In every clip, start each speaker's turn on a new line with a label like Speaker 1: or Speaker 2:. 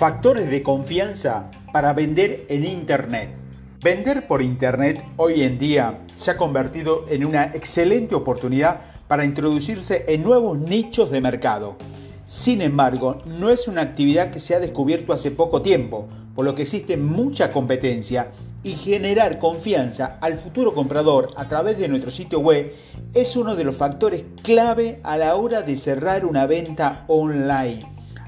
Speaker 1: Factores de confianza para vender en Internet. Vender por Internet hoy en día se ha convertido en una excelente oportunidad para introducirse en nuevos nichos de mercado. Sin embargo, no es una actividad que se ha descubierto hace poco tiempo, por lo que existe mucha competencia y generar confianza al futuro comprador a través de nuestro sitio web es uno de los factores clave a la hora de cerrar una venta online.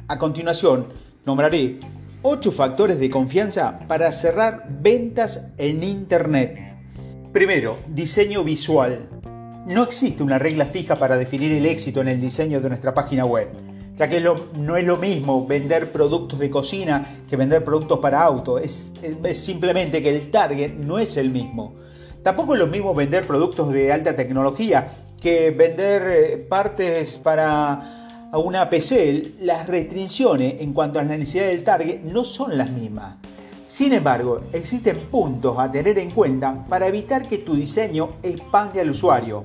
Speaker 1: A continuación, Nombraré 8 factores de confianza para cerrar ventas en Internet. Primero, diseño visual. No existe una regla fija para definir el éxito en el diseño de nuestra página web, ya que no es lo mismo vender productos de cocina que vender productos para auto. Es, es simplemente que el target no es el mismo. Tampoco es lo mismo vender productos de alta tecnología que vender eh, partes para a una las restricciones en cuanto a la necesidad del target no son las mismas. Sin embargo, existen puntos a tener en cuenta para evitar que tu diseño expande al usuario.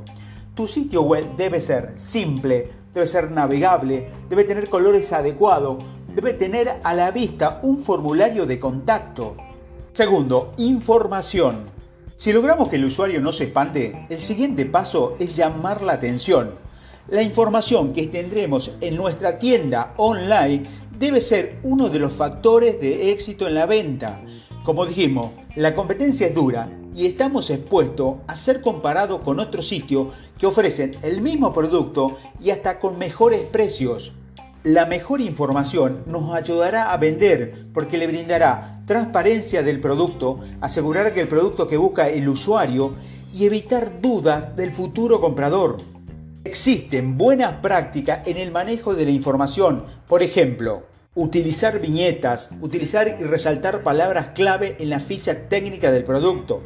Speaker 1: Tu sitio web debe ser simple, debe ser navegable, debe tener colores adecuados, debe tener a la vista un formulario de contacto. Segundo, información. Si logramos que el usuario no se espante, el siguiente paso es llamar la atención. La información que tendremos en nuestra tienda online debe ser uno de los factores de éxito en la venta. Como dijimos, la competencia es dura y estamos expuestos a ser comparados con otros sitios que ofrecen el mismo producto y hasta con mejores precios. La mejor información nos ayudará a vender porque le brindará transparencia del producto, asegurar que el producto que busca el usuario y evitar dudas del futuro comprador. Existen buenas prácticas en el manejo de la información, por ejemplo, utilizar viñetas, utilizar y resaltar palabras clave en la ficha técnica del producto,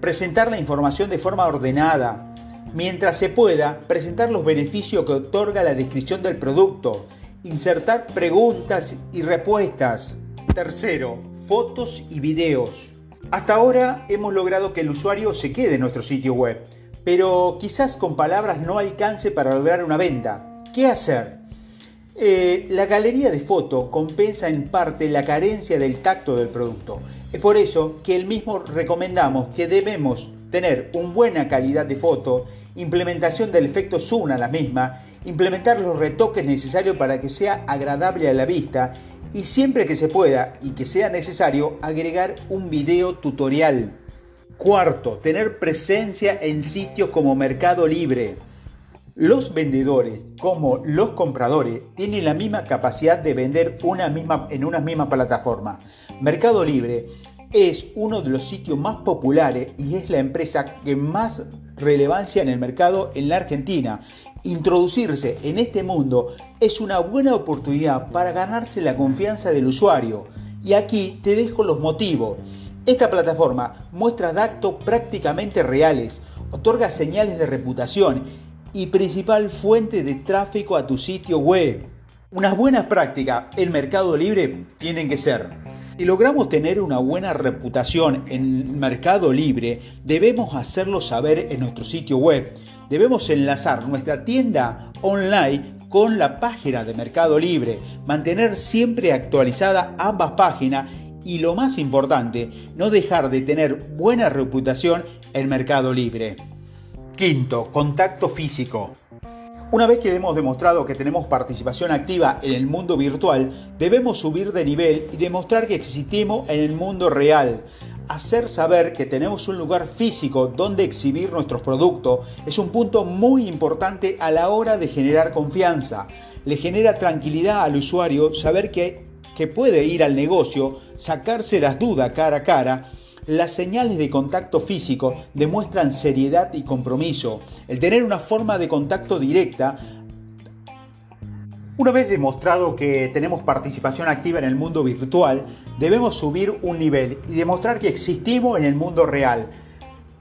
Speaker 1: presentar la información de forma ordenada, mientras se pueda, presentar los beneficios que otorga la descripción del producto, insertar preguntas y respuestas. Tercero, fotos y videos. Hasta ahora hemos logrado que el usuario se quede en nuestro sitio web pero quizás con palabras no alcance para lograr una venta. ¿Qué hacer? Eh, la galería de foto compensa en parte la carencia del tacto del producto. Es por eso que el mismo recomendamos que debemos tener una buena calidad de foto, implementación del efecto zoom a la misma, implementar los retoques necesarios para que sea agradable a la vista y siempre que se pueda y que sea necesario agregar un video tutorial. Cuarto, tener presencia en sitios como Mercado Libre. Los vendedores como los compradores tienen la misma capacidad de vender una misma, en una misma plataforma. Mercado Libre es uno de los sitios más populares y es la empresa que más relevancia en el mercado en la Argentina. Introducirse en este mundo es una buena oportunidad para ganarse la confianza del usuario. Y aquí te dejo los motivos. Esta plataforma muestra datos prácticamente reales, otorga señales de reputación y principal fuente de tráfico a tu sitio web. Unas buenas prácticas en Mercado Libre tienen que ser. Si logramos tener una buena reputación en Mercado Libre, debemos hacerlo saber en nuestro sitio web. Debemos enlazar nuestra tienda online con la página de Mercado Libre, mantener siempre actualizada ambas páginas y lo más importante, no dejar de tener buena reputación en Mercado Libre. Quinto, contacto físico. Una vez que hemos demostrado que tenemos participación activa en el mundo virtual, debemos subir de nivel y demostrar que existimos en el mundo real. Hacer saber que tenemos un lugar físico donde exhibir nuestros productos es un punto muy importante a la hora de generar confianza. Le genera tranquilidad al usuario saber que que puede ir al negocio, sacarse las dudas cara a cara, las señales de contacto físico demuestran seriedad y compromiso. El tener una forma de contacto directa una vez demostrado que tenemos participación activa en el mundo virtual, debemos subir un nivel y demostrar que existimos en el mundo real.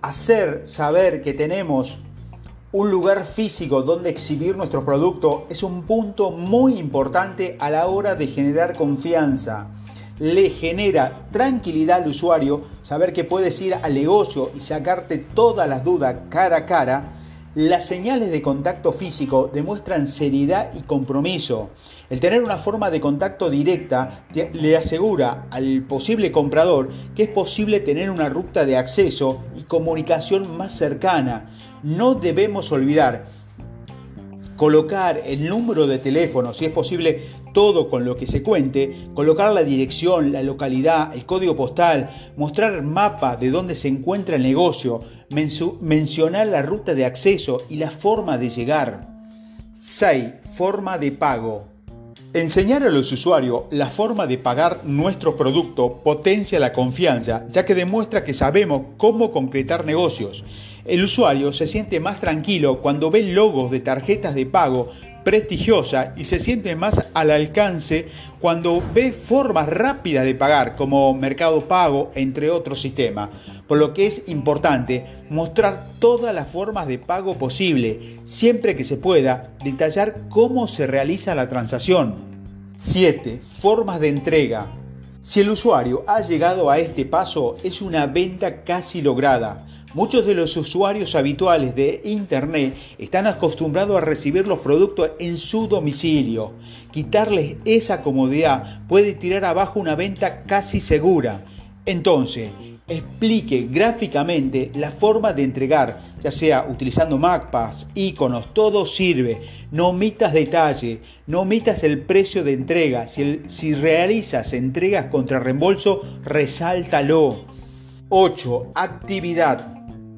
Speaker 1: Hacer saber que tenemos un lugar físico donde exhibir nuestros productos es un punto muy importante a la hora de generar confianza. Le genera tranquilidad al usuario saber que puedes ir al negocio y sacarte todas las dudas cara a cara. Las señales de contacto físico demuestran seriedad y compromiso. El tener una forma de contacto directa le asegura al posible comprador que es posible tener una ruta de acceso y comunicación más cercana. No debemos olvidar colocar el número de teléfono, si es posible todo con lo que se cuente, colocar la dirección, la localidad, el código postal, mostrar mapa de dónde se encuentra el negocio, mencionar la ruta de acceso y la forma de llegar. 6. Forma de pago. Enseñar a los usuarios la forma de pagar nuestro producto potencia la confianza, ya que demuestra que sabemos cómo concretar negocios. El usuario se siente más tranquilo cuando ve logos de tarjetas de pago prestigiosa y se siente más al alcance cuando ve formas rápidas de pagar como Mercado Pago, entre otros sistemas. Por lo que es importante mostrar todas las formas de pago posible, siempre que se pueda detallar cómo se realiza la transacción. 7. Formas de entrega. Si el usuario ha llegado a este paso, es una venta casi lograda. Muchos de los usuarios habituales de Internet están acostumbrados a recibir los productos en su domicilio. Quitarles esa comodidad puede tirar abajo una venta casi segura. Entonces, explique gráficamente la forma de entregar, ya sea utilizando mapas, iconos, todo sirve. No omitas detalle, no omitas el precio de entrega. Si, si realizas entregas contra reembolso, resáltalo. 8. Actividad.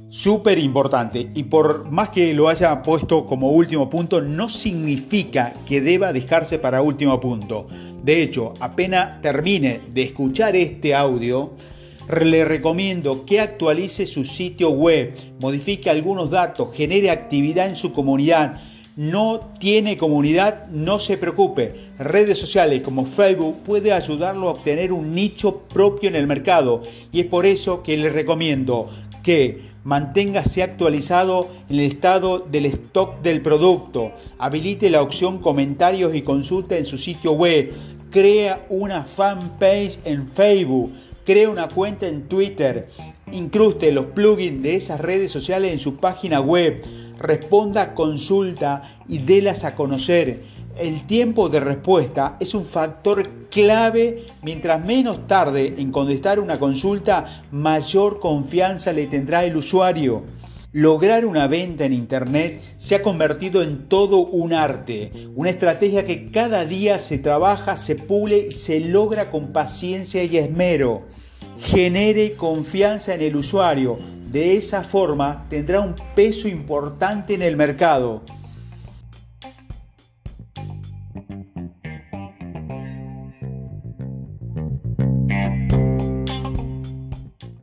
Speaker 1: Súper importante y por más que lo haya puesto como último punto, no significa que deba dejarse para último punto. De hecho, apenas termine de escuchar este audio, le recomiendo que actualice su sitio web, modifique algunos datos, genere actividad en su comunidad. No tiene comunidad, no se preocupe. Redes sociales como Facebook puede ayudarlo a obtener un nicho propio en el mercado y es por eso que le recomiendo que manténgase actualizado en el estado del stock del producto, habilite la opción comentarios y consulta en su sitio web, crea una fanpage en Facebook, crea una cuenta en Twitter, incruste los plugins de esas redes sociales en su página web, responda a consulta y délas a conocer el tiempo de respuesta es un factor clave. Mientras menos tarde en contestar una consulta, mayor confianza le tendrá el usuario. Lograr una venta en Internet se ha convertido en todo un arte, una estrategia que cada día se trabaja, se pule y se logra con paciencia y esmero. Genere confianza en el usuario. De esa forma tendrá un peso importante en el mercado.